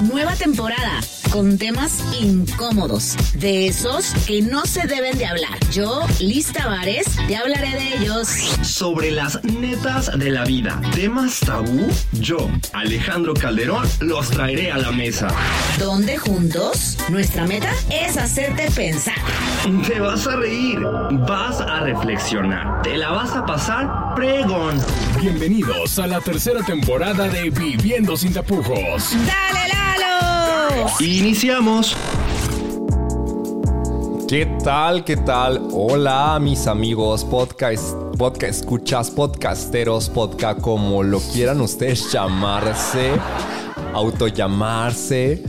Nueva temporada con temas incómodos, de esos que no se deben de hablar. Yo, Liz Tavares, te hablaré de ellos. Sobre las netas de la vida, temas tabú, yo, Alejandro Calderón, los traeré a la mesa. Donde juntos, nuestra meta es hacerte pensar. Te vas a reír, vas a reflexionar, te la vas a pasar pregón. Bienvenidos a la tercera temporada de Viviendo sin tapujos. ¡Dale, Lalo! Iniciamos. ¿Qué tal? ¿Qué tal? Hola, mis amigos podcast, podcast escuchas, podcasteros, podcast, como lo quieran ustedes llamarse, autollamarse.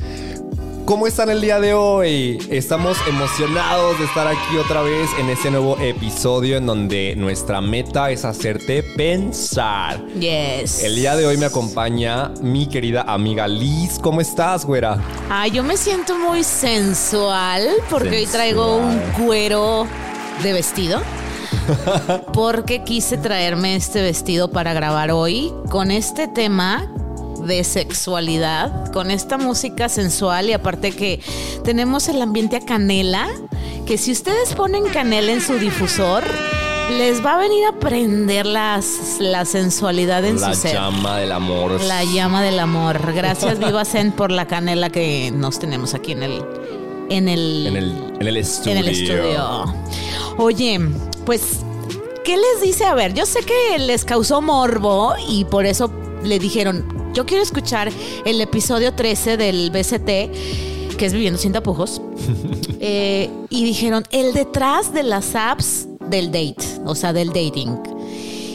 ¿Cómo están el día de hoy? Estamos emocionados de estar aquí otra vez en este nuevo episodio en donde nuestra meta es hacerte pensar. Yes. El día de hoy me acompaña mi querida amiga Liz. ¿Cómo estás, güera? Ah, yo me siento muy sensual porque hoy traigo un cuero de vestido. Porque quise traerme este vestido para grabar hoy con este tema de sexualidad, con esta música sensual y aparte que tenemos el ambiente a canela, que si ustedes ponen canela en su difusor, les va a venir a prender las, la sensualidad en La su ser. llama del amor. La llama del amor. Gracias, Viva Zen, por la canela que nos tenemos aquí en el. En el, En el, en el estudio. en el estudio. Oye, pues, ¿qué les dice? A ver, yo sé que les causó morbo y por eso le dijeron, yo quiero escuchar el episodio 13 del BCT, que es Viviendo sin tapujos. Eh, y dijeron, el detrás de las apps del date, o sea, del dating.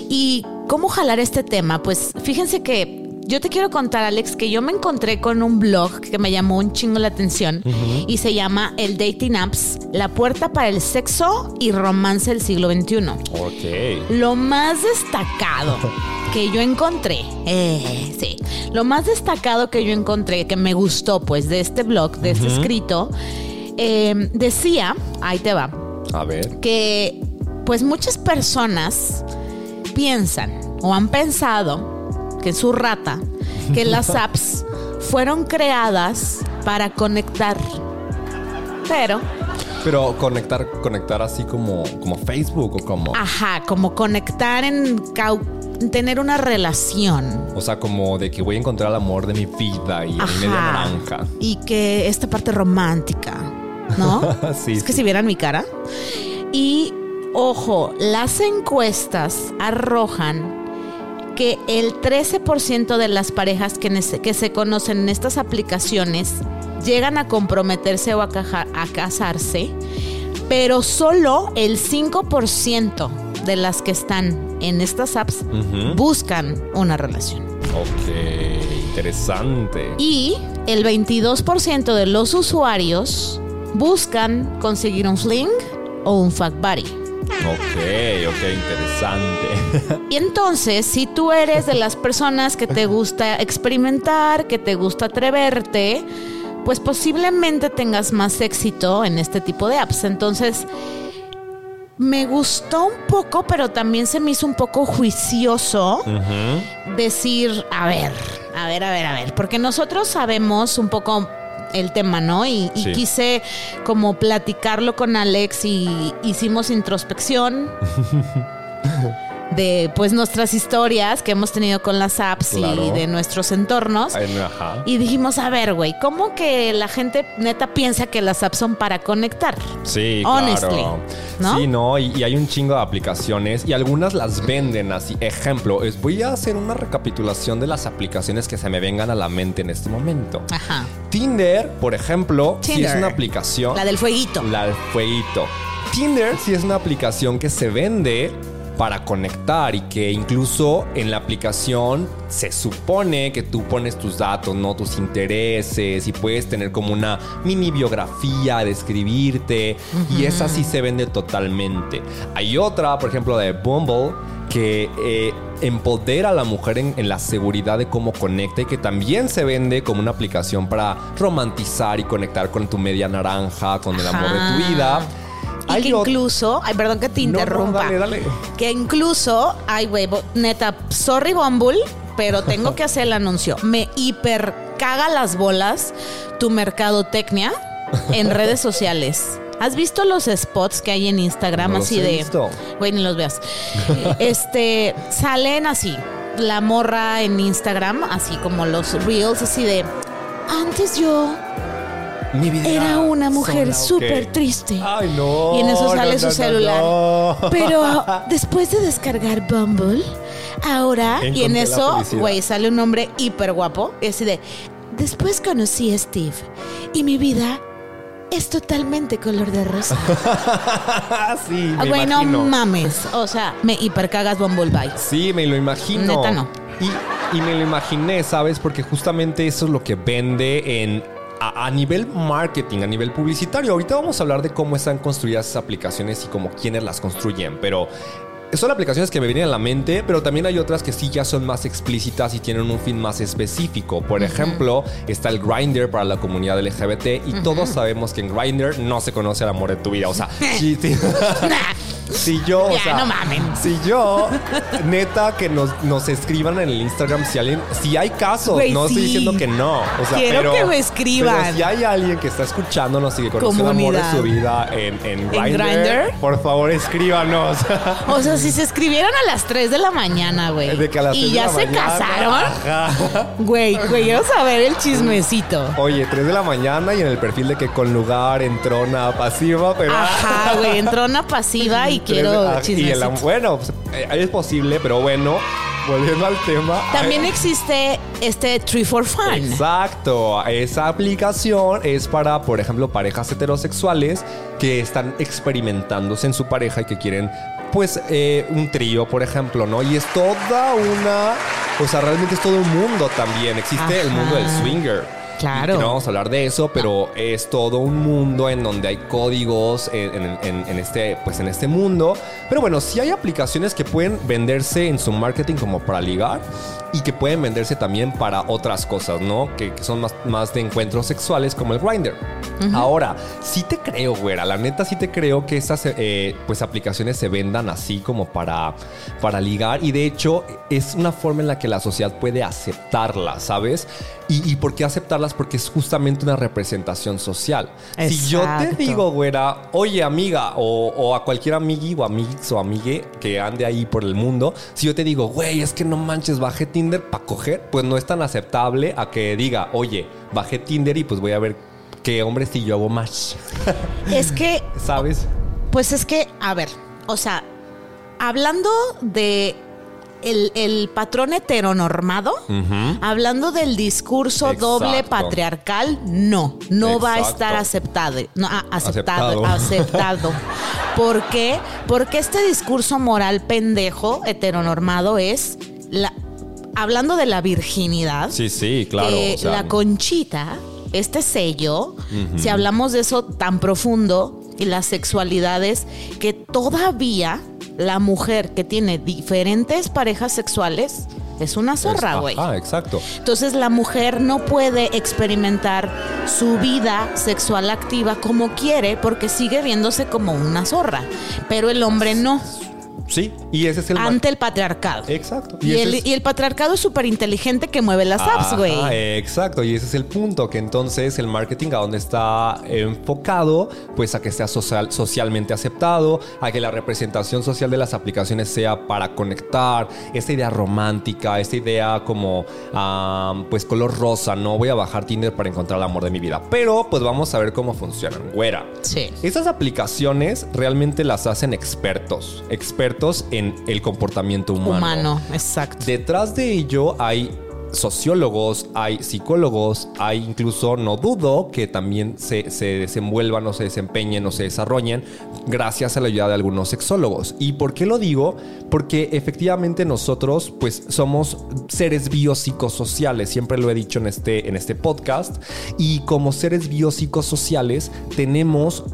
¿Y cómo jalar este tema? Pues fíjense que yo te quiero contar, Alex, que yo me encontré con un blog que me llamó un chingo la atención y se llama El Dating Apps, la puerta para el sexo y romance del siglo XXI. Ok. Lo más destacado que yo encontré, eh, sí, lo más destacado que yo encontré, que me gustó pues de este blog, de este escrito, eh, decía, ahí te va, A ver. que pues muchas personas piensan o han pensado que en su rata que las apps fueron creadas para conectar. Pero, Pero conectar, conectar así como, como Facebook o como. ajá, como conectar en tener una relación. O sea, como de que voy a encontrar el amor de mi vida y a mi media Ajá. naranja. Y que esta parte romántica, ¿no? Sí, Es que si vieran mi cara. Y ojo, las encuestas arrojan que el 13% de las parejas que, que se conocen en estas aplicaciones llegan a comprometerse o a, caja- a casarse, pero solo el 5% de las que están en estas apps buscan una relación. Ok, interesante. Y el 22% de los usuarios buscan conseguir un fling o un fuck buddy. Ok, ok, interesante. Y entonces, si tú eres de las personas que te gusta experimentar, que te gusta atreverte, pues posiblemente tengas más éxito en este tipo de apps. Entonces, me gustó un poco, pero también se me hizo un poco juicioso decir, a ver, a ver, a ver, a ver, porque nosotros sabemos un poco el tema, ¿no? Y, y Sí. quise como platicarlo con Alex y hicimos introspección de pues nuestras historias que hemos tenido con las apps Claro. y de nuestros entornos. Ajá. Y dijimos, a ver, güey, ¿cómo que la gente neta piensa que las apps son para conectar? Sí, Honestly, claro. ¿no? Sí, no, y, y hay un chingo de aplicaciones y algunas las venden así. Ejemplo, es, voy a hacer una recapitulación de las aplicaciones que se me vengan a la mente en este momento. Ajá. Tinder, por ejemplo, sí es Tinder. una aplicación. La del fueguito. La del fueguito. Tinder sí es una aplicación que se vende para conectar y que incluso en la aplicación se supone que tú pones tus datos, no tus intereses y puedes tener como una mini biografía, describirte y esa sí se vende totalmente. Hay otra, por ejemplo, de Bumble que eh, empodera a la mujer en, en la seguridad de cómo conecta y que también se vende como una aplicación para romantizar y conectar con tu media naranja, con el amor de tu Ajá. Y que incluso, ay, perdón que te No, no, interrumpa. dale, dale. Que incluso, ay, güey, neta, sorry Bumble, pero tengo que hacer el anuncio. Me hiper caga las bolas tu mercadotecnia en redes sociales. ¿Has visto los spots que hay en Instagram No los así he de... visto. Güey, ni los veas. este, salen así, la morra en Instagram, así como los reels, así de... Antes yo Mi vida era una mujer súper triste. Ay, no. Y en eso sale no, su no, celular. no. Pero después de descargar Bumble, ahora, y en eso, güey, sale un hombre hiper guapo. Y así de, después conocí a Steve y mi vida es totalmente color de rosa. sí, me Güey, no mames. O sea, me hiper cagas Bumble Bye. Sí, me lo imagino. Neta, no. Y, y me lo imaginé, ¿sabes? Porque justamente eso es lo que vende en a, a nivel marketing, a nivel publicitario. Ahorita vamos a hablar de cómo están construidas esas aplicaciones y cómo quiénes las construyen, pero son aplicaciones que me vienen a la mente, pero también hay otras que sí ya son más explícitas y tienen un fin más específico. Por ejemplo, está el Grinder para la comunidad LGBT y todos sabemos que en Grinder no se conoce el amor de tu vida. O sea, sí, sí. Si yo, o sea, no mamen. si yo, neta, que nos, nos escriban en el Instagram si alguien, si hay casos, Güey, no estoy diciendo que no. O sea, Quiero pero, que me escriban. Pero si hay alguien que está escuchándonos y que conoce el amor de su vida en, en Grindr, por favor escríbanos. O sea, si se escribieron a las 3 de la mañana, güey. De que a las y tres de ya la se mañana, casaron. ajá. Güey, güey, quiero saber el chismecito. Oye, 3 de la mañana y en el perfil de que con lugar en trona pasiva, pero. Ajá, güey, entró una pasiva y Quiero ah, y el am- chismecito. bueno, pues, eh, es posible, pero bueno, volviendo al tema. También existe este Tree for Fun. Exacto, esa aplicación es para, por ejemplo, parejas heterosexuales que están experimentándose en su pareja y que quieren, pues, eh, un trío, por ejemplo, ¿no? Y es toda una, o sea, realmente es todo un mundo también. Existe el mundo del swinger. Claro. Que no vamos a hablar de eso, pero es todo un mundo en donde hay códigos en, en- en- en este, pues en este mundo. Pero bueno, sí hay aplicaciones que pueden venderse en su marketing como para ligar y que pueden venderse también para otras cosas, ¿no? Que, que son más, más de encuentros sexuales como el Grindr. Ahora, sí te creo, güera. La neta sí te creo que estas eh, pues aplicaciones se vendan así como para, para ligar. Y de hecho, es una forma en la que la sociedad puede aceptarlas, ¿sabes? ¿Y, y por qué aceptarlas? Porque es justamente una representación social. Si yo te Exacto. digo, güera, oye amiga, o, o a cualquier amigui o amiguix o amigue que ande ahí por el mundo, si yo te digo, güey, es que no manches, bajé Tinder para coger, pues no es tan aceptable a que diga, oye, bajé Tinder y pues voy a ver qué hombre si yo hago más. Es que, ¿Sabes? pues es que, a ver, o sea, hablando de el, el patrón heteronormado, hablando del discurso Exacto. doble patriarcal, no, no va a estar aceptado. No, ah, aceptado, Aceptado. aceptado. ¿Por qué? Porque este discurso moral pendejo heteronormado es la, hablando de la virginidad. Sí, sí, claro. o sea, la conchita, este sello, si hablamos de eso tan profundo y las sexualidades, que todavía la mujer que tiene diferentes parejas sexuales es una zorra, güey. Ah, exacto. Entonces la mujer no puede experimentar su vida sexual activa como quiere porque sigue viéndose como una zorra, pero el hombre no, Sí, y ese es el... ante el patriarcado. Exacto. Y, el, es- y el patriarcado es súper inteligente que mueve las apps, güey. exacto, y ese es el punto, que entonces el marketing a donde está enfocado, pues a que sea social, socialmente aceptado, a que la representación social de las aplicaciones sea para conectar, esta idea romántica, esta idea como, pues color rosa, no voy a bajar Tinder para encontrar el amor de mi vida, pero pues vamos a ver cómo funcionan, güera. Sí. Estas aplicaciones realmente las hacen expertos, expertos en el comportamiento humano. Humano, exacto. Detrás de ello hay sociólogos, hay psicólogos, hay incluso, no dudo, que también se, se desenvuelvan o se desempeñen o se desarrollen gracias a la ayuda de algunos sexólogos. ¿Y por qué lo digo? Porque efectivamente nosotros pues somos seres biopsicosociales, siempre lo he dicho en este, en este podcast, y como seres biopsicosociales tenemos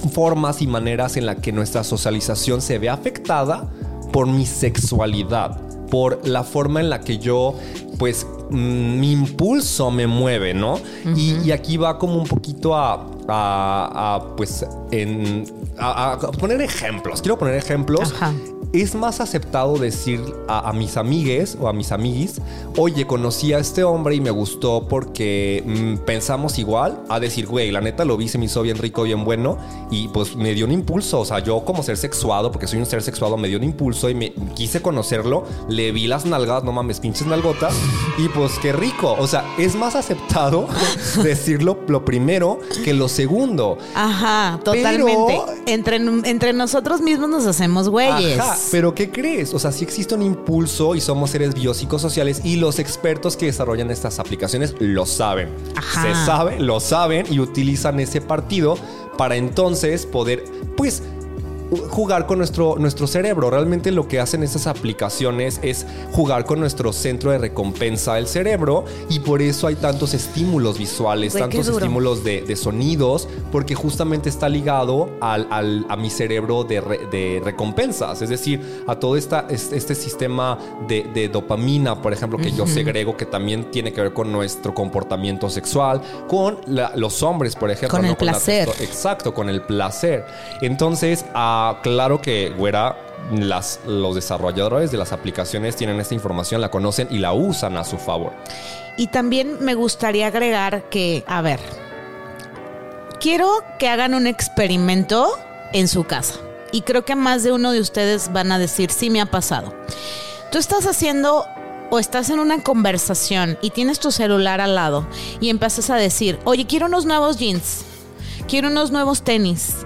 formas y maneras en las que nuestra socialización se ve afectada por mi sexualidad, por la forma en la que yo, pues, mm, mi impulso me mueve, ¿no? y, y aquí va como un poquito a, a- a, pues, en, a, a poner ejemplos. Quiero poner ejemplos. Ajá. Es más aceptado decir a, a mis amigues o a mis amiguis, oye, conocí a este hombre y me gustó porque mm, pensamos igual, a decir, güey, la neta lo vi, se me hizo bien rico, bien bueno y pues me dio un impulso, o sea, yo como ser sexuado, porque soy un ser sexuado, me dio un impulso y me quise conocerlo, le vi las nalgas, no mames, pinches nalgotas y pues qué rico, o sea, es más aceptado decirlo lo primero que lo segundo. Ajá, totalmente. Entre, entre nosotros mismos nos hacemos güeyes. Ajá, pero ¿qué crees? O sea, sí existe un impulso y somos seres biopsicosociales y los expertos que desarrollan estas aplicaciones lo saben. Ajá. Se sabe, lo saben y utilizan ese partido para entonces poder, pues, jugar con nuestro, nuestro cerebro. Realmente lo que hacen estas aplicaciones es jugar con nuestro centro de recompensa del cerebro y por eso hay tantos estímulos visuales, tantos estímulos de, de sonidos, porque justamente está ligado al, al- a mi cerebro de, re- de recompensas, es decir, a todo esta, este, sistema de, de dopamina, por ejemplo, que yo segrego, que también tiene que ver con nuestro comportamiento sexual, con la- los hombres, por ejemplo. Con el la placer. Exacto, con el placer. Entonces, ah, claro que, güera, las, los desarrolladores de las aplicaciones tienen esta información, la conocen y la usan a su favor. Y también me gustaría agregar que, a ver, quiero que hagan un experimento en su casa. Y creo que más de uno de ustedes van a decir, sí me ha pasado. Tú estás haciendo o estás en una conversación y tienes tu celular al lado y empiezas a decir, oye, quiero unos nuevos jeans, quiero unos nuevos tenis.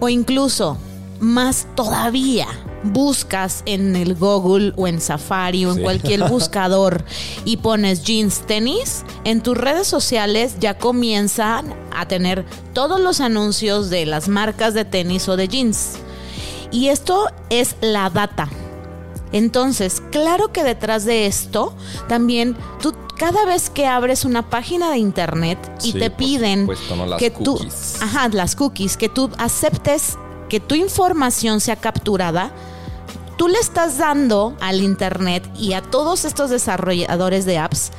O incluso, más todavía, buscas en el Google o en Safari o en Sí. cualquier buscador y pones jeans, tenis, en tus redes sociales ya comienzan a tener todos los anuncios de las marcas de tenis o de jeans. Y esto es la data. Entonces, claro que detrás de esto, también tú cada vez que abres una página de internet y Sí, te piden supuesto, ¿no? Las que tú, ajá, las cookies, que tú aceptes que tu información sea capturada, tú le estás dando al internet y a todos estos desarrolladores de apps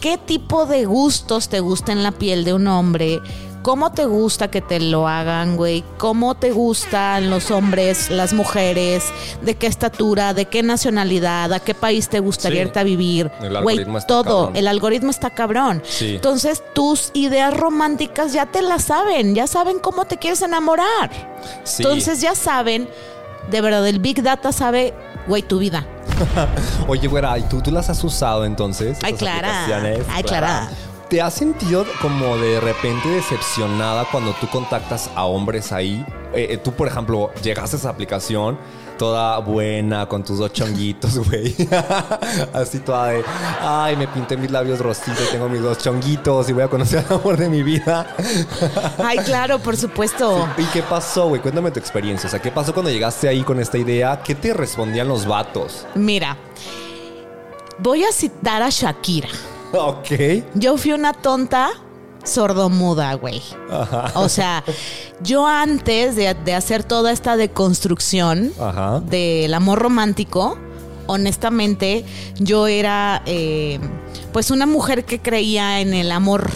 qué tipo de gustos te gusta en la piel de un hombre, cómo te gusta que te lo hagan, güey, cómo te gustan los hombres, las mujeres, de qué estatura, de qué nacionalidad, a qué país te gustaría Sí. irte a vivir. El Güey, algoritmo está todo, cabrón. el algoritmo está cabrón. Sí. Entonces, tus ideas románticas ya te las saben, ya saben cómo te quieres enamorar. Sí. Entonces ya saben, de verdad, el Big Data sabe, güey, tu vida. Oye, güera, ¿y tú, tú las has usado entonces? Ay, Clara. Ay, Clara. ¿Te has sentido como de repente decepcionada cuando tú contactas a hombres ahí? Eh, eh, tú, por ejemplo, llegaste a esa aplicación toda buena, con tus dos chonguitos, güey. Así toda de, ay, me pinté mis labios rositos tengo mis dos chonguitos y voy a conocer al amor de mi vida. Ay, claro, por supuesto. ¿Y qué pasó, güey? Cuéntame tu experiencia. O sea, ¿qué pasó cuando llegaste ahí con esta idea? ¿Qué te respondían los vatos? Mira, voy a citar a Shakira. Ok. Yo fui una tonta sordomuda, güey. O sea, yo antes de, de hacer toda esta deconstrucción Ajá. del amor romántico, honestamente, yo era eh, pues una mujer que creía en el amor.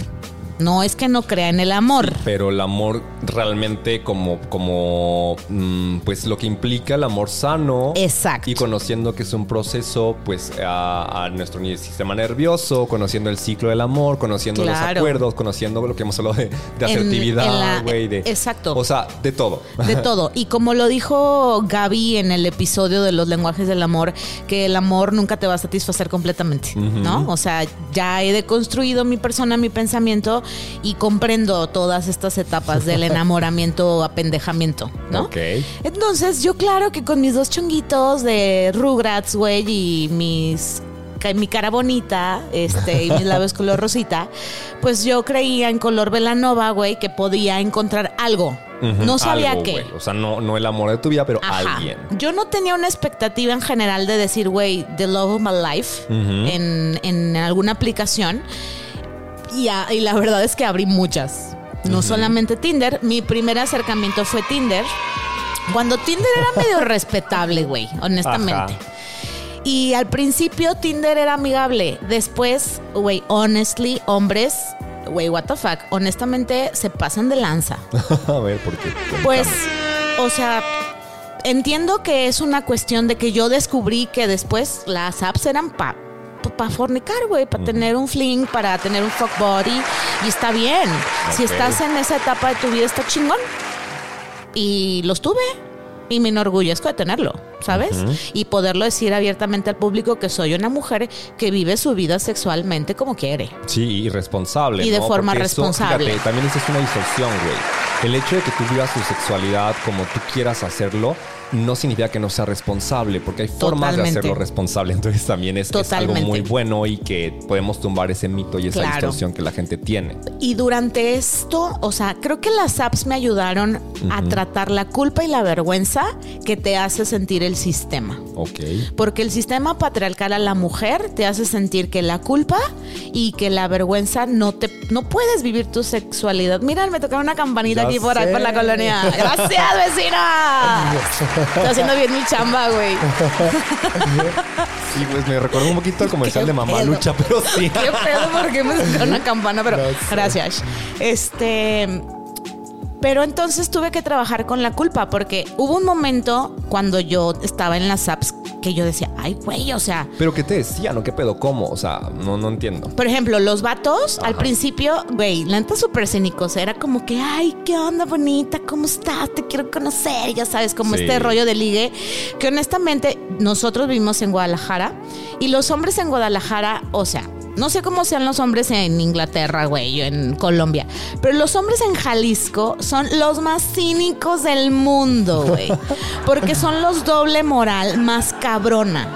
No es que no crea en el amor. Pero el amor realmente como, como mm, pues lo que implica el amor sano. Exacto. Y conociendo que es un proceso, pues, a, a nuestro sistema nervioso, conociendo el ciclo del amor, conociendo los acuerdos, conociendo lo que hemos hablado de, de asertividad, güey. de- exacto. O sea, de todo. De todo. Y como lo dijo Gaby en el episodio de los lenguajes del amor, que el amor nunca te va a satisfacer completamente, ¿no? O sea, ya he deconstruido mi persona, mi pensamiento y comprendo todas estas etapas del enamoramiento, apendejamiento, ¿no? Ok. Entonces, yo claro que con mis dos chonguitos de Rugrats, güey, y mis mi cara bonita, este, y mis labios color rosita, pues yo creía en color Velanova, güey, que podía encontrar algo. No sabía algo, qué. güey. O sea, no, no el amor de tu vida, pero Ajá. alguien. Yo no tenía una expectativa en general de decir, güey, the love of my life en, en alguna aplicación. Y, a- y la verdad es que abrí muchas. No solamente Tinder. Mi primer acercamiento fue Tinder. Cuando Tinder era medio respetable, güey, honestamente. Ajá. Y al principio Tinder era amigable. Después, güey, honestly, hombres, güey, what the fuck, honestamente se pasan de lanza. A ver, ¿por qué? Pues, o sea, entiendo que es una cuestión de que yo descubrí que después las apps eran para pa fornicar, güey, para tener un fling, para tener un fuck body. Y está bien. Si estás en esa etapa de tu vida, está chingón. Y los tuve. Y me enorgullezco de tenerlo, ¿sabes? Y poderlo decir abiertamente al público que soy una mujer que vive su vida sexualmente como quiere. Sí, y responsable. Y de ¿no? forma Porque eso, responsable. fíjate, también eso es una distorsión, güey. El hecho de que tú vivas tu sexualidad como tú quieras hacerlo no significa que no sea responsable, porque hay formas Totalmente. de hacerlo responsable. Entonces también es, es algo muy bueno y que podemos tumbar ese mito y esa Claro. distorsión que la gente tiene. Y durante esto, o sea, creo que las apps me ayudaron a tratar la culpa y la vergüenza que te hace sentir el sistema. Ok. Porque el sistema patriarcal a la mujer te hace sentir que la culpa y que la vergüenza no te no puedes vivir tu sexualidad. Mira, me tocaba una campanita Ya aquí por ahí por la colonia. Gracias, vecina. Estoy haciendo bien mi chamba, güey. Sí, pues me recordó un poquito el comercial de Mamá pedo? Lucha, pero sí. Qué pedo, porque me tocó una campana, pero gracias. Este. Pero entonces tuve que trabajar con la culpa porque hubo un momento cuando yo estaba en las apps que yo decía, ay, güey, o sea, Pero ¿qué te decían o qué pedo? ¿Cómo? O sea, no, no entiendo. por ejemplo, los vatos al principio, güey, la neta súper cínicos. Era como que, ay, qué onda bonita, ¿cómo estás? Te quiero conocer. Ya sabes, como Sí. este rollo de ligue. Que honestamente, nosotros vivimos en Guadalajara y los hombres en Guadalajara, o sea, no sé cómo sean los hombres en Inglaterra, güey, o en Colombia, pero los hombres en Jalisco son los más cínicos del mundo, güey. Porque son los doble moral más cabrona.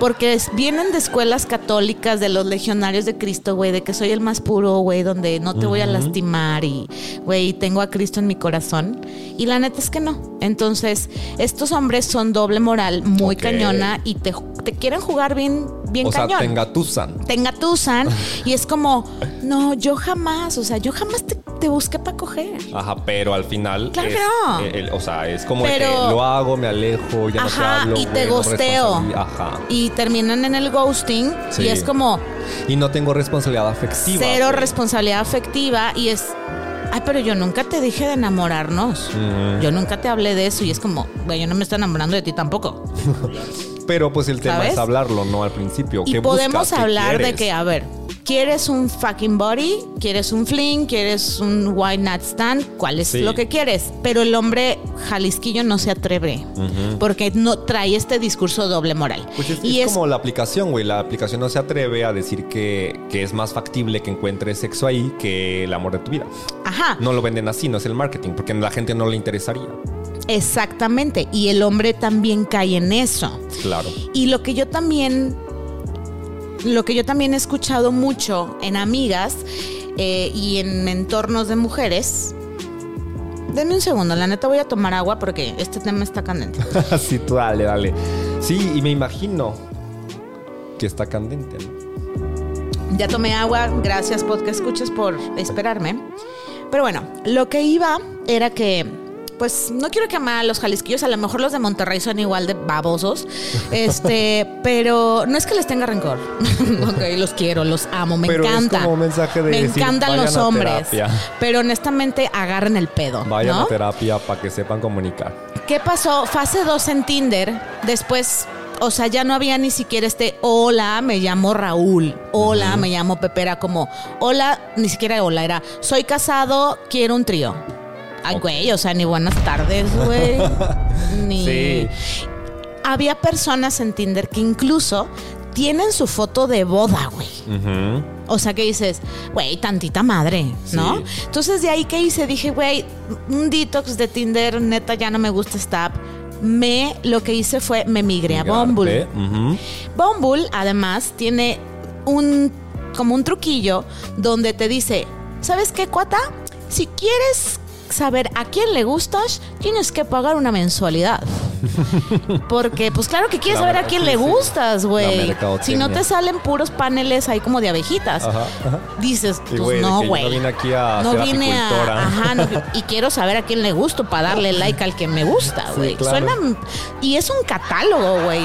Porque vienen de escuelas católicas, de los legionarios de Cristo, güey, de que soy el más puro, güey, donde no te voy a lastimar y, güey, tengo a Cristo en mi corazón. Y la neta es que no. Entonces, estos hombres son doble moral, muy cañona y te, te quieren jugar bien, bien o sea, cañón te engatusan. te engatusan y es como, no, yo jamás, o sea, yo jamás te, te busqué para coger. Ajá, pero al final. Claro es, que no. eh, el- o sea, es como Pero- que lo hago, me alejo, ya no te Ajá, hablo. y te gosteo. Ajá. Y terminan en el ghosting Sí. y es como Y no tengo responsabilidad afectiva. cero güey. responsabilidad afectiva y es, ay, pero yo nunca te dije de enamorarnos. Yo nunca te hablé de eso y es como, güey, yo no me estoy enamorando de ti tampoco. Pero pues el tema ¿Sabes? es hablarlo, ¿no? Al principio. Y ¿Qué podemos buscas? ¿Qué hablar de que, a ver, ¿quieres un fucking body? ¿Quieres un fling? ¿Quieres un white night stand? ¿Cuál es Sí. lo que quieres? Pero el hombre jalisquillo no se atreve porque no trae este discurso doble moral. Pues es, y es es, como la aplicación, güey. La aplicación no se atreve a decir que, que es más factible que encuentres sexo ahí que el amor de tu vida. ajá, No lo venden así, no es el marketing, porque a la gente no le interesaría. Exactamente. Y el hombre también cae en eso. Claro. Y lo que yo también, lo que yo también he escuchado mucho en amigas eh, y en entornos de mujeres. Denme un segundo, la neta voy a tomar agua porque este tema está candente. sí, tú dale, dale. Sí, y me imagino que está candente, ¿no? Ya tomé agua, gracias podcast escuches por esperarme. Pero bueno, lo que iba era que, pues no quiero quemar a los jalisquillos, a lo mejor los de Monterrey son igual de babosos, este, pero no es que les tenga rencor. ok, los quiero, los amo, me Pero es encanta. como un mensaje de me decir, encantan los hombres, terapia. pero honestamente agarren el pedo, Vayan ¿no? a terapia para que sepan comunicar. ¿Qué pasó? Fase 2 en Tinder. Después, o sea, ya no había ni siquiera este hola, me llamo Raúl. Hola, me llamo Pepe. Era como hola, ni siquiera hola, era soy casado, quiero un trío. Ay, güey, o sea, ni buenas tardes, güey. ni. Sí. Había personas en Tinder que incluso tienen su foto de boda, güey. Ujú. O sea, que dices, güey, tantita madre, ¿no? Sí. Entonces, de ahí que hice, dije, güey, un detox de Tinder, neta, ya no me gusta esta app. Me, lo que hice fue, me migré a Bumble. Migrarte, ujú. Bumble, además, tiene un, como un truquillo donde te dice, ¿sabes qué, cuata? Si quieres saber a quién le gustas, tienes que pagar una mensualidad. Porque, pues claro que quieres saber a quién le gustas, güey. Si no te salen puros paneles ahí como de abejitas. Ajá, ajá. Dices, pues no, güey. no vine aquí a No ser vine a-. Ajá, no, y quiero saber a quién le gusto para darle like al que me gusta, Sí, güey. claro. Suena. Y es un catálogo, güey.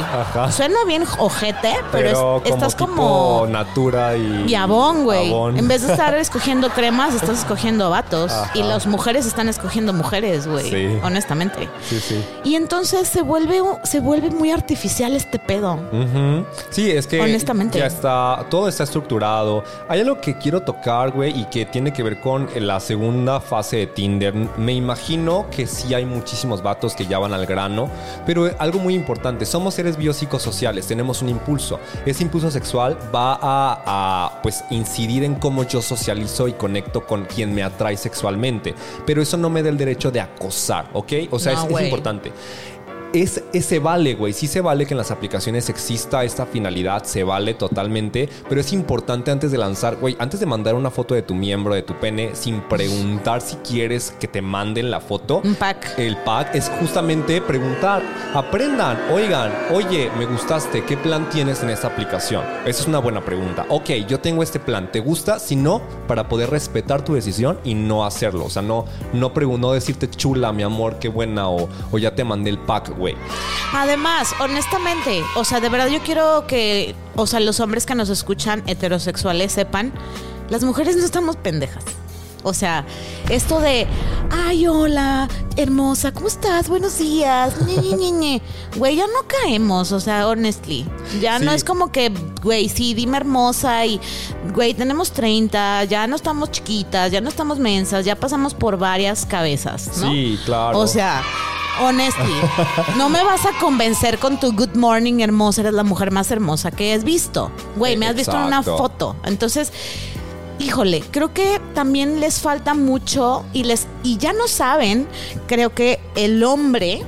Suena bien ojete, pero, Pero, es- como estás tipo como. Natura y... Y Avon, güey. En vez de estar escogiendo cremas, estás escogiendo vatos. Y las mujeres están escogiendo mujeres, güey. Sí. Honestamente. Sí, sí. Y entonces se vuelve, se vuelve muy artificial este pedo. Sí, es que Honestamente. ya está, todo está estructurado. Hay algo que quiero tocar, güey, y que tiene que ver con la segunda fase de Tinder. Me imagino que sí hay muchísimos vatos que ya van al grano, pero algo muy importante, somos seres biopsicosociales, tenemos un impulso. Ese impulso sexual va a, a, pues incidir en cómo yo socializo y conecto con quien me atrae sexualmente, pero eso no me da el derecho de acosar, ¿ok? O sea, No, es- importante. Es, es- se vale, güey. Sí se vale que en las aplicaciones exista esta finalidad, se vale totalmente. Pero es importante antes de lanzar, güey, antes de mandar una foto de tu miembro, de tu pene, sin preguntar si quieres que te manden la foto. Un pack. El pack es justamente preguntar. Aprendan, oigan, oye, me gustaste, ¿qué plan tienes en esta aplicación? Esa es una buena pregunta. Ok, yo tengo este plan, ¿te gusta? Si no, para poder respetar tu decisión y no hacerlo. O sea, no, no, no decirte chula, mi amor, qué buena, o, o ya te mandé el pack, güey. Además, honestamente, o sea, de verdad yo quiero que, o sea, los hombres que nos escuchan heterosexuales sepan, las mujeres no estamos pendejas. O sea, esto de, ay, hola, hermosa, ¿cómo estás? Buenos días. Ñe, Ñe, Ñe, Ñe". Güey, ya no caemos, o sea, honestly. Ya no es como que, güey, sí, dime hermosa y, güey, tenemos 30, ya no estamos chiquitas, ya no estamos mensas, ya pasamos por varias cabezas, ¿no? Sí, claro. O sea, honestly, no me vas a convencer con tu good morning hermosa, eres la mujer más hermosa que has visto. Güey, me has visto en una foto. Entonces, híjole, creo que también les falta mucho y les y ya no saben, creo que el hombre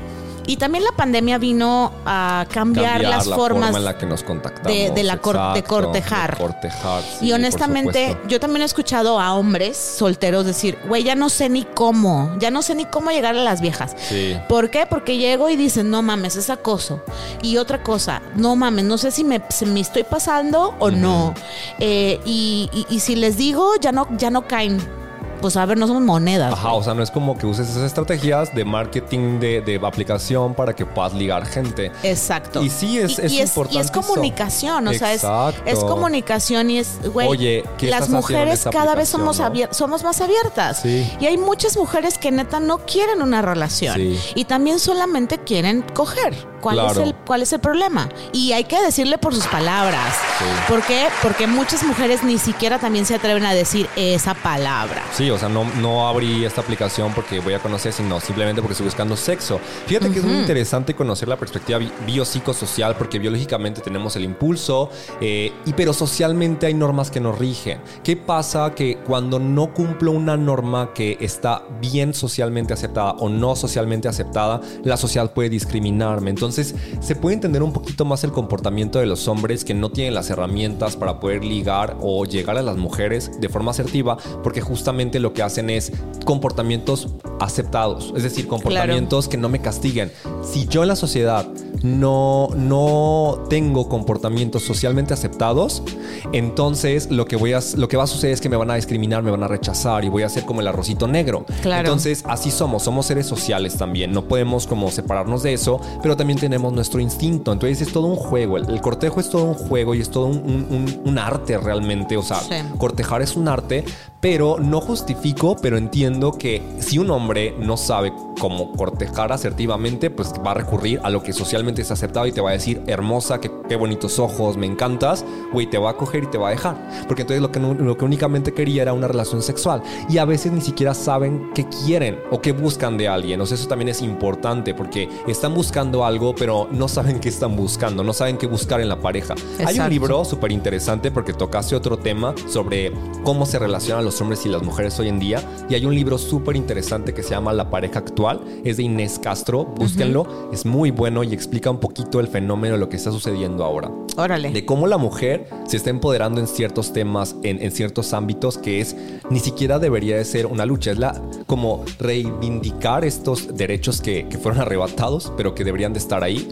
y también la pandemia vino a cambiar, las la formas forma en la que nos contactamos. de- de la cor- de Exacto, cortejar. de cortejar, sí, y honestamente, yo también he escuchado a hombres solteros decir, güey, ya no sé ni cómo, ya no sé ni cómo llegar a las viejas. Sí. ¿Por qué? Porque llego y dicen, no mames, es acoso. Y otra cosa, no mames, no sé si me, si me estoy pasando o no. Eh, y, y- y si les digo, ya no, ya no caen. Pues a ver, no somos monedas. Ajá, o sea, no es como que uses esas estrategias de marketing de, de aplicación para que puedas ligar gente. Exacto. Y sí, es- es y y es importante eso. comunicación, o sea, es, es comunicación y es, güey, Oye, ¿qué las estás haciendo en mujeres cada vez somos, no? abier- somos más abiertas. Sí. Y hay muchas mujeres que neta no quieren una relación. Sí. Y también solamente quieren coger. ¿Cuál, es el, ¿Cuál es el problema? Y hay que decirle por sus palabras. Sí. ¿Por qué? Porque muchas mujeres ni siquiera también se atreven a decir esa palabra. Sí, o sea, no, no abrí esta aplicación porque voy a conocer, sino simplemente porque estoy buscando sexo. Fíjate que es muy interesante conocer la perspectiva bi- biopsicosocial porque biológicamente tenemos el impulso, eh, y, pero socialmente hay normas que nos rigen. ¿Qué pasa que cuando no cumplo una norma que está bien socialmente aceptada o no socialmente aceptada, la sociedad puede discriminarme? Entonces, se puede entender un poquito más el comportamiento de los hombres que no tienen las herramientas para poder ligar o llegar a las mujeres de forma asertiva, porque justamente lo que hacen es comportamientos aceptados, es decir, comportamientos que no me castiguen. Si yo en la sociedad no, no tengo comportamientos socialmente aceptados, entonces lo que, voy a, lo que va a suceder es que me van a discriminar, me van a rechazar y voy a ser como el arrocito negro. Claro. Entonces, así somos, somos seres sociales también, no podemos como separarnos de eso, pero también tenemos nuestro instinto. Entonces es todo un juego, el, el cortejo es todo un juego y es todo un, un- un- arte realmente, o sea, Sí. cortejar es un arte, pero no justifico, pero entiendo que si un hombre no sabe cómo cortejar asertivamente, pues va a recurrir a lo que socialmente es aceptado y te va a decir, hermosa, qué, qué bonitos ojos, me encantas, güey, te va a coger y te va a dejar. Porque entonces lo que, lo que únicamente quería era una relación sexual. Y a veces ni siquiera saben qué quieren o qué buscan de alguien. O sea, eso también es importante porque están buscando algo, pero no saben qué están buscando, no saben qué buscar en la pareja. Hay un libro súper interesante porque tocaste otro tema sobre cómo se relacionan los hombres y las mujeres hoy en día. Y hay un libro súper interesante que se llama La pareja actual. Es de Inés Castro. Búsquenlo. Es muy bueno y explica un poquito el fenómeno de lo que está sucediendo ahora. Órale. De cómo la mujer se está empoderando en ciertos temas, en, en ciertos ámbitos que es ni siquiera debería de ser una lucha. Es la como reivindicar estos derechos que, que fueron arrebatados, pero que deberían de estar ahí.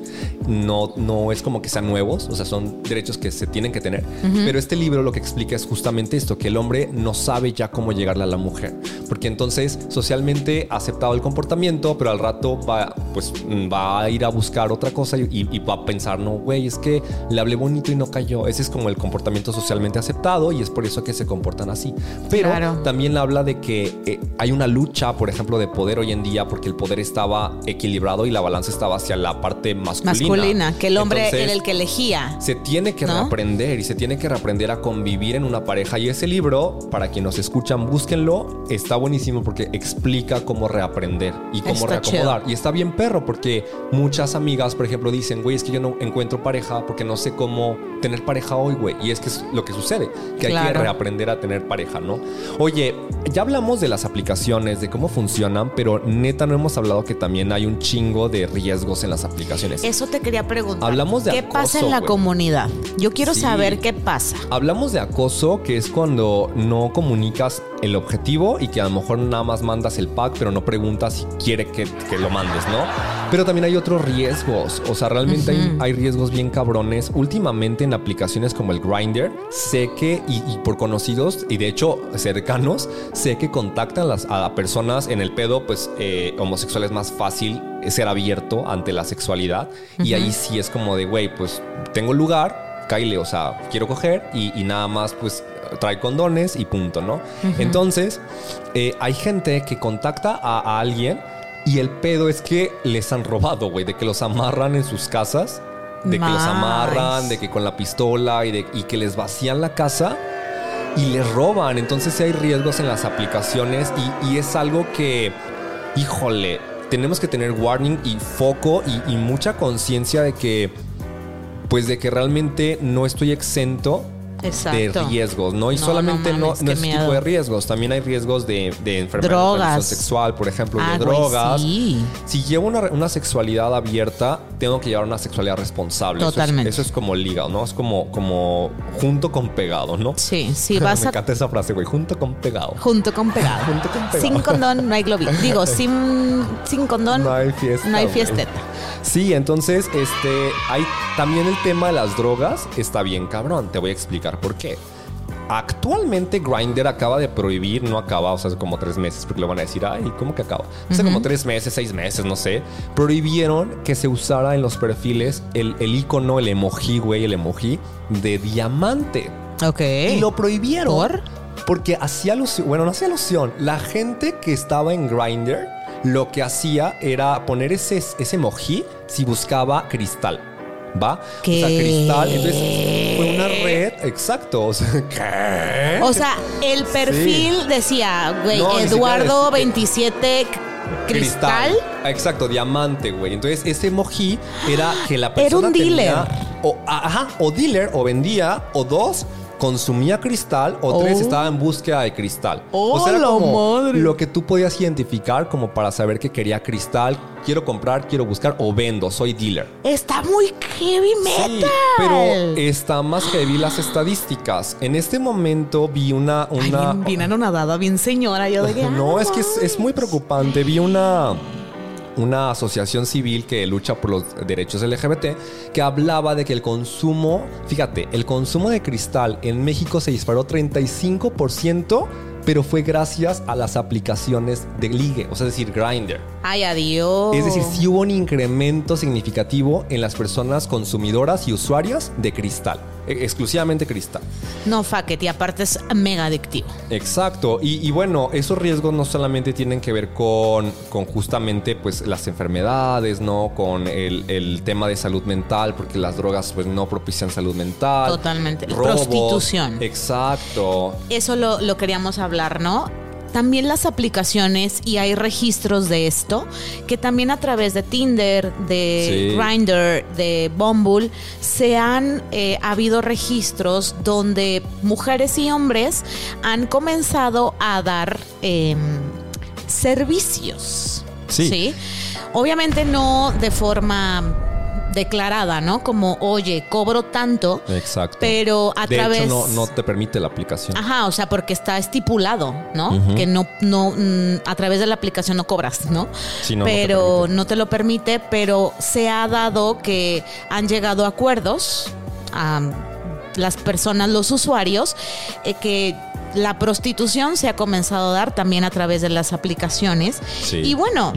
No, no es como que sean nuevos, o sea, son derechos que se tienen que tener. Pero este libro lo que explica es justamente esto, que el hombre no sabe ya cómo llegarle a la mujer. Porque entonces socialmente ha aceptado el comportamiento, pero al rato va, pues, va a ir a buscar otra cosa y, y va a pensar, no, güey, es que le hablé bonito y no cayó. Ese es como el comportamiento socialmente aceptado y es por eso que se comportan así. Pero Claro. también habla de que eh, hay una lucha, por ejemplo, de poder hoy en día porque el poder estaba equilibrado y la balanza estaba hacia la parte masculina. Masculina, que el hombre Entonces, era el que elegía. se tiene que ¿No? reaprender y se tiene que reaprender a convivir en una pareja. Y ese libro, para quienes nos escuchan, búsquenlo. Está buenísimo porque explica cómo reaprender y cómo Está reacomodar. Y está bien perro porque muchas amigas, por ejemplo, dicen, güey, es que yo no encuentro pareja porque no sé cómo tener pareja hoy, güey. Y es que es lo que sucede, que hay que reaprender a tener pareja, ¿no? Oye, ya hablamos de las aplicaciones, de cómo funcionan, pero neta no hemos hablado que también hay un chingo de riesgos en las aplicaciones. Eso te quería preguntar. Hablamos de ¿Qué acoso, pasa en la comunidad? Yo quiero Sí. saber qué pasa. Hablamos de acoso, que es cuando no comunicas el objetivo y que a lo mejor nada más mandas el pack, pero no preguntas si quiere que, que lo mandes, ¿no? Pero también hay otros riesgos. O sea, realmente hay, hay riesgos bien cabrones. Últimamente en aplicaciones como el Grinder, sé que, y, y por conocidos, y de hecho cercanos, sé que contactan las, a personas en el pedo, pues eh, homosexual es más fácil ser abierto ante la sexualidad. Y ahí sí es como de, güey, pues tengo lugar, Kyle, o sea, quiero coger y, y nada más, pues trae condones y punto, ¿no? Entonces, eh, hay gente que contacta a, a alguien y el pedo es que les han robado, güey, de que los amarran en sus casas, de que los amarran, de que con la pistola y, de, y que les vacían la casa y les roban. Entonces sí hay riesgos en las aplicaciones y, y es algo que, híjole, tenemos que tener warning y foco y, y mucha conciencia de que, pues de que realmente no estoy exento Exacto. de riesgos, ¿no? Y No, solamente no no, mames, no, qué es tipo de riesgos, también hay riesgos de, de enfermedad sexual, por ejemplo, Ah, de güey, drogas. sí. Si llevo una, una sexualidad abierta, tengo que llevar una sexualidad responsable. Eso es- Totalmente. Eso es, como liga, ¿no? Es como, como junto con pegado, ¿no? Sí, sí, vas Me a encanta esa frase, güey. Junto con pegado. junto con pegado. Junto con pegado. Sin condón no hay globito. Digo, sin, sin condón No hay fiesta. no hay fiesteta. Sí, entonces, este, hay también el tema de las drogas está bien cabrón. Te voy a explicar por qué. Actualmente Grindr acaba de prohibir, no acaba, o sea, hace como tres meses, porque lo van a decir, ay, ¿cómo que acaba? Hace como tres meses, seis meses, no sé. Prohibieron que se usara en los perfiles el, el icono, el emoji, güey, el emoji de diamante. Ok. Y lo prohibieron. ¿Por? Porque hacía alusión, bueno, no hacía alusión. La gente que estaba en Grindr lo que hacía era poner ese, ese emoji si buscaba cristal. ¿Va? ¿Qué? O sea, cristal. Entonces fue una red, exacto. O sea, ¿qué? O sea, el perfil decía, güey, No, Eduardo siquiera es- 27 cristal. Exacto, diamante, güey. Entonces, ese emoji era que la persona un dealer. tenía- o, ajá, o dealer, o vendía, o dos, consumía cristal, o tres, Oh. estaba en búsqueda de cristal. ¡Oh, o sea, era la como madre! lo que tú podías identificar como para saber que quería cristal, quiero comprar, quiero buscar, o vendo, soy dealer. Está muy heavy Sí, metal. pero está más vi las estadísticas. En este momento vi una... Ay, una bien, bien anonadada, bien señora. Yo de que, no, es que es, es muy preocupante. Vi una, una asociación civil que lucha por los derechos LGBT que hablaba de que el consumo, fíjate, el consumo de cristal en México se disparó 35%, pero fue gracias a las aplicaciones de ligue, o sea, es decir, Grindr. Ay, adiós. Es decir, sí hubo un incremento significativo en las personas consumidoras y usuarias de cristal, e- exclusivamente cristal. No, it, y aparte es mega adictivo. Exacto, y, y bueno, esos riesgos no solamente tienen que ver con, con justamente pues las enfermedades, ¿no? Con el, el tema de salud mental, porque las drogas pues no propician salud mental. Totalmente. Robos. Prostitución. Exacto. Eso lo, lo queríamos hablar, ¿no? También las aplicaciones, y hay registros de esto, que también a través de Tinder, de Sí. Grindr, de Bumble, se han eh, habido registros donde mujeres y hombres han comenzado a dar em, servicios. Sí. Obviamente no de forma declarada, ¿no? Como, oye, cobro tanto, Exacto. pero a de través... hecho, no, no te permite la aplicación. Ajá, o sea, porque está estipulado, ¿no? Que no, no, mm, a través de la aplicación no cobras, ¿no? Sí, no, no te pero no te lo permite, pero se ha dado que han llegado a acuerdos a las personas, los usuarios, eh, que la prostitución se ha comenzado a dar también a través de las aplicaciones. Sí. Y bueno,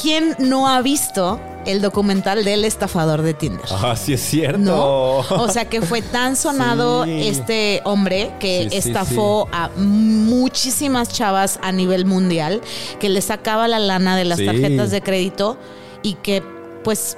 ¿quién no ha visto el documental del estafador de Tinder? Ah, sí es cierto. ¿no? O sea que fue tan sonado Sí. este hombre que Sí, sí, estafó a muchísimas chavas a nivel mundial, que le sacaba la lana de las tarjetas de crédito y que pues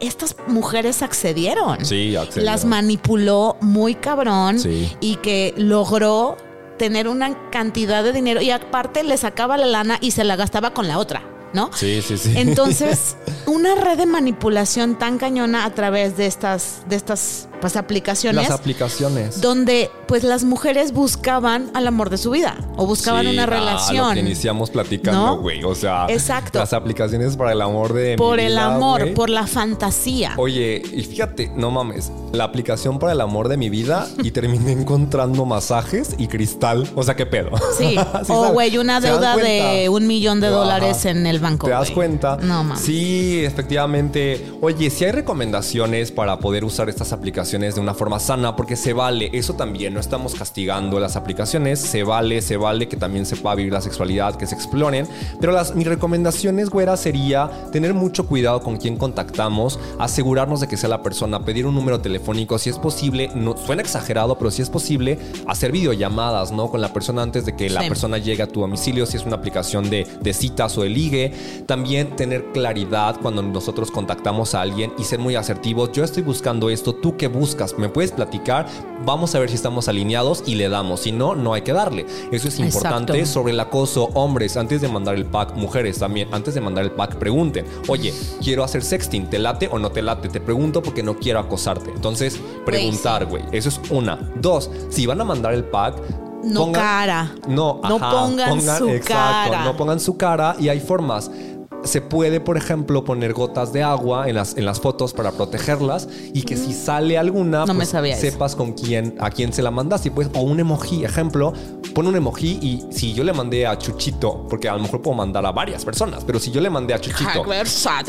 estas mujeres accedieron. Sí, accedieron. Las manipuló muy cabrón y que logró tener una cantidad de dinero y aparte le sacaba la lana y se la gastaba con la otra, ¿no? Sí, sí, sí. Entonces, una red de manipulación tan cañona a través de estas, de estas pues, aplicaciones, Las aplicaciones. donde pues las mujeres buscaban al amor de su vida o buscaban Sí, una ah, relación. lo que iniciamos platicando, ¿No? güey. O sea, Exacto. las aplicaciones para el amor de. mi por el vida, amor, por la fantasía. Oye, y fíjate, no mames, la aplicación para el amor de mi vida y terminé encontrando masajes y cristal. O sea, ¿qué pedo? Sí. Sí, o güey, una ¿Se dan deuda de un millón de Ajá. dólares en el banco. ¿Te das cuenta? No mames. Sí, efectivamente. Oye, si hay recomendaciones para poder usar estas aplicaciones de una forma sana, porque se vale, eso también, no estamos castigando las aplicaciones, se vale, se vale que también se pueda vivir la sexualidad, que se exploren. Pero las, mis recomendaciones, güera, sería tener mucho cuidado con quién contactamos, asegurarnos de que sea la persona, pedir un número telefónico, si es posible, no suena exagerado, pero si es posible, hacer videollamadas, ¿no? Con la persona antes de que la Sí. persona llegue a tu domicilio, si es una aplicación de, de citas o de ligue. También tener claridad cuando nosotros contactamos a alguien y ser muy asertivos. Yo estoy buscando esto, ¿tú qué buscas? ¿Me puedes platicar? Vamos a ver si estamos alineados y le damos. Si no, no hay que darle. Eso es importante. Exacto. Sobre el acoso, hombres, antes de mandar el pack, mujeres también, antes de mandar el pack, pregunten, oye, quiero hacer sexting, ¿te late o no te late? Te pregunto porque no quiero acosarte. Entonces, preguntar, güey. Eso es una. Dos, si van a mandar el pack, No cara. No, No ajá, pongan su cara. No pongan su cara y hay formas. Se puede, por ejemplo, poner gotas de agua en las, en las fotos para protegerlas y que si sale alguna, No pues, sepas con quién, a quién se la mandaste. Pues, o un emoji, ejemplo, pon un emoji y si yo le mandé a Chuchito, porque a lo mejor puedo mandar a varias personas, pero si yo le mandé a Chuchito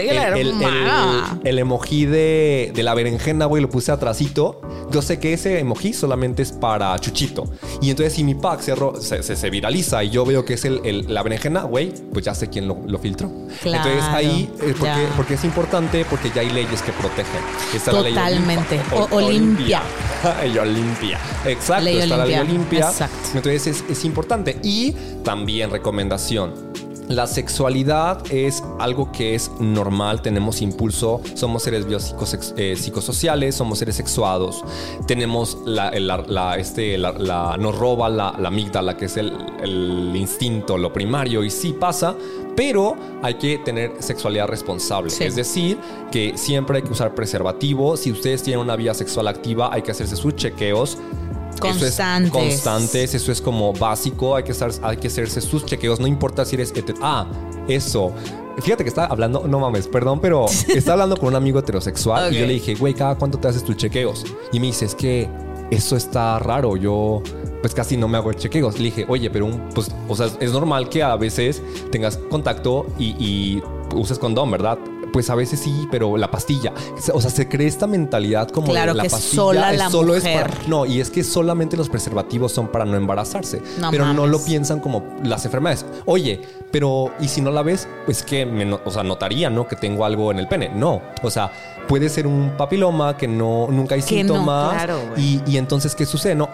el, el- el- el emoji de, de la berenjena, güey, lo puse atrasito. Yo sé que ese emoji solamente es para Chuchito. Y entonces si mi pack se, se, se- se viraliza y yo veo que es el, el- la berenjena, güey, pues ya sé quién lo, lo filtró. Claro, entonces ahí, eh, porque, porque es importante, porque ya hay leyes que protegen. Está la ley Totalmente. Olimpa- O- Olimpia. Ley Olimpia. Exacto, Ley está la ley Olimpia. Olimpia. Exacto. Entonces es, es importante. Y también recomendación. La sexualidad es algo que es normal, tenemos impulso, somos seres biopsicos- eh, psicosociales, somos seres sexuados, tenemos la, la- la- este, la- la- nos roba la, la amígdala, que es el, el instinto, lo primario, y sí pasa, pero hay que tener sexualidad responsable. Sí. Es decir, que siempre hay que usar preservativo. Si ustedes tienen una vida sexual activa, hay que hacerse sus chequeos. Eso es Constantes. constantes, eso es como básico, hay que, estar, hay que hacerse sus chequeos, no importa si eres... Ah, eso. Fíjate que está hablando, no mames, perdón, pero está hablando con un amigo heterosexual y yo le dije, güey, ¿cada cuánto te haces tus chequeos? Y me dice, es que eso está raro, yo pues casi no me hago chequeos. Le dije, oye, pero un, pues, o sea, es normal que a veces tengas contacto y, y uses condón, ¿verdad? Pues a veces sí, pero la pastilla. O sea, se cree esta mentalidad como Claro de la que pastilla sola es la solo es para- no, y es que solamente los preservativos son para no embarazarse. No pero no lo piensan como las enfermedades. Oye, pero ¿y si no la ves? Pues que, me o sea, notaría, ¿no? Que tengo algo en el pene. No, o sea, puede ser un papiloma que no, nunca hay Que no, síntomas. claro, y, y entonces, ¿qué sucede? No.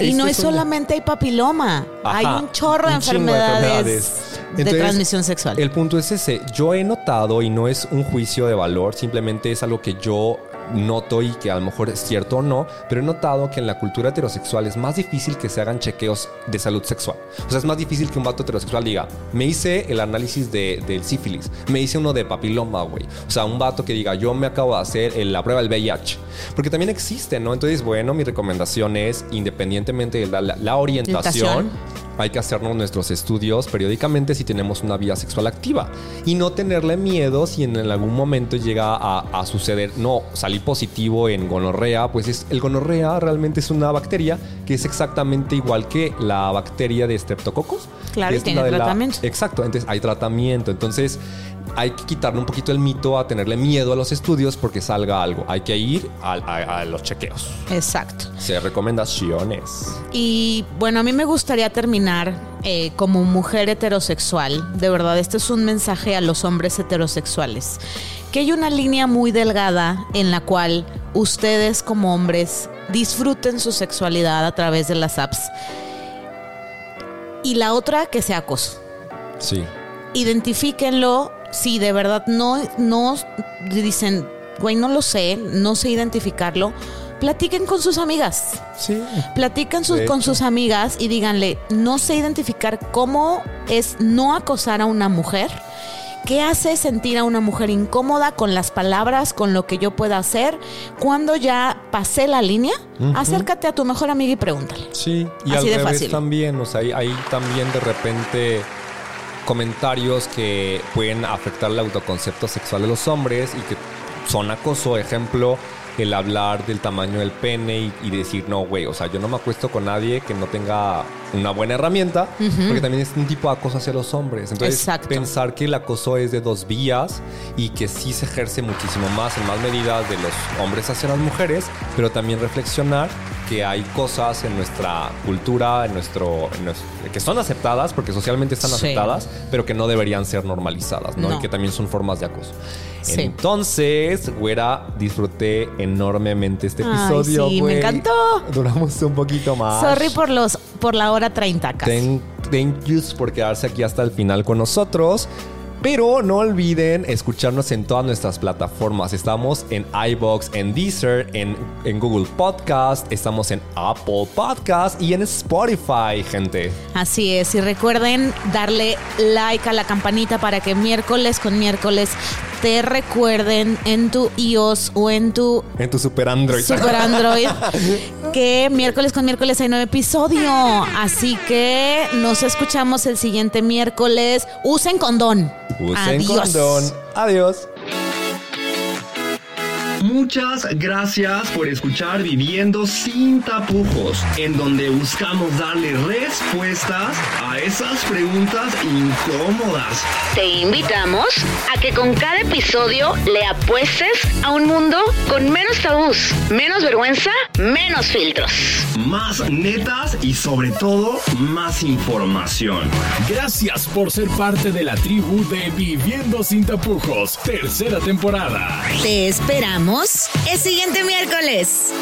Y no es solamente hay papiloma, Ajá, hay un chorro de un chingo de enfermedades, de transmisión sexual. El punto es ese. Yo he notado, y no es un juicio de valor, simplemente es algo que yo noto y que a lo mejor es cierto o no, pero he notado que en la cultura heterosexual es más difícil que se hagan chequeos de salud sexual. O sea, es más difícil que un vato heterosexual diga, me hice el análisis de- del sífilis, me hice uno de papiloma, güey. O sea, un vato que diga, yo me acabo de hacer la prueba del VIH. Porque también existe, ¿no? Entonces, bueno, mi recomendación es, independientemente de la, Orientación. Hay que hacernos nuestros estudios periódicamente si tenemos una vida sexual activa y no tenerle miedo si en algún momento llega a, a suceder, no, salí positivo en gonorrea, pues es, el gonorrea realmente es una bacteria que es exactamente igual que la bacteria de Streptococcus. Claro, y es tiene la- tratamiento. exacto, entonces hay tratamiento, entonces hay que quitarle un poquito el mito a tenerle miedo a los estudios porque salga algo, hay que ir a, a- a los chequeos. Exacto. Se recomendaciones. Y bueno, a mí me gustaría terminar eh, como mujer heterosexual. De verdad, este es un mensaje a los hombres heterosexuales. Que hay una línea muy delgada en la cual ustedes como hombres disfruten su sexualidad a través de las apps. Y la otra, que sea acoso. Sí. Identifíquenlo. Si de verdad no, no dicen, güey, no lo sé, no sé identificarlo, platiquen con sus amigas. Sí. Platican sus- con sus amigas y díganle, no sé identificar cómo es no acosar a una mujer. ¿Qué hace sentir a una mujer incómoda con las palabras, con lo que yo pueda hacer? Cuando ya pasé la línea, acércate a tu mejor amiga y pregúntale. Sí, y Así al de revés fácil. también, o sea, hay también de repente comentarios que pueden afectar el autoconcepto sexual de los hombres y que son acoso, ejemplo, el hablar del tamaño del pene y, y decir, no, güey, o sea, yo no me acuesto con nadie que no tenga una buena herramienta, porque también es un tipo de acoso hacia los hombres. Entonces, Exacto. pensar que el acoso es de dos vías y que sí se ejerce muchísimo más en más medidas de los hombres hacia las mujeres, pero también reflexionar que hay cosas en nuestra cultura, en nuestro, en nuestro- que son aceptadas, porque socialmente están Sí. aceptadas, pero que no deberían ser normalizadas, ¿no? No. Y que también son formas de acoso. Sí. Entonces, güera, disfruté enormemente este Ay, episodio. sí, me encantó. Duramos un poquito más. Sorry por los por la hora 30 casi. Thank, thank yous por quedarse aquí hasta el final con nosotros. Pero no olviden escucharnos en todas nuestras plataformas. Estamos en iBox, en Deezer, en, en Google Podcast, estamos en Apple Podcast y en Spotify, gente. Así es, y recuerden darle like a la campanita para que miércoles con miércoles te recuerden en tu iOS o en tu En tu Super Android. Super Android que miércoles con miércoles hay nuevo episodio. Así que nos escuchamos el siguiente miércoles. Usen condón. Usen Adiós. condón. Adiós. Muchas gracias por escuchar Viviendo sin tapujos, en donde buscamos darle respuestas a esas preguntas incómodas. Te invitamos a que con cada episodio le apuestes a un mundo con menos tabús, menos vergüenza, menos filtros. Más netas y sobre todo más información. Gracias por ser parte de la tribu de Viviendo sin tapujos, tercera temporada. Te esperamos el siguiente miércoles.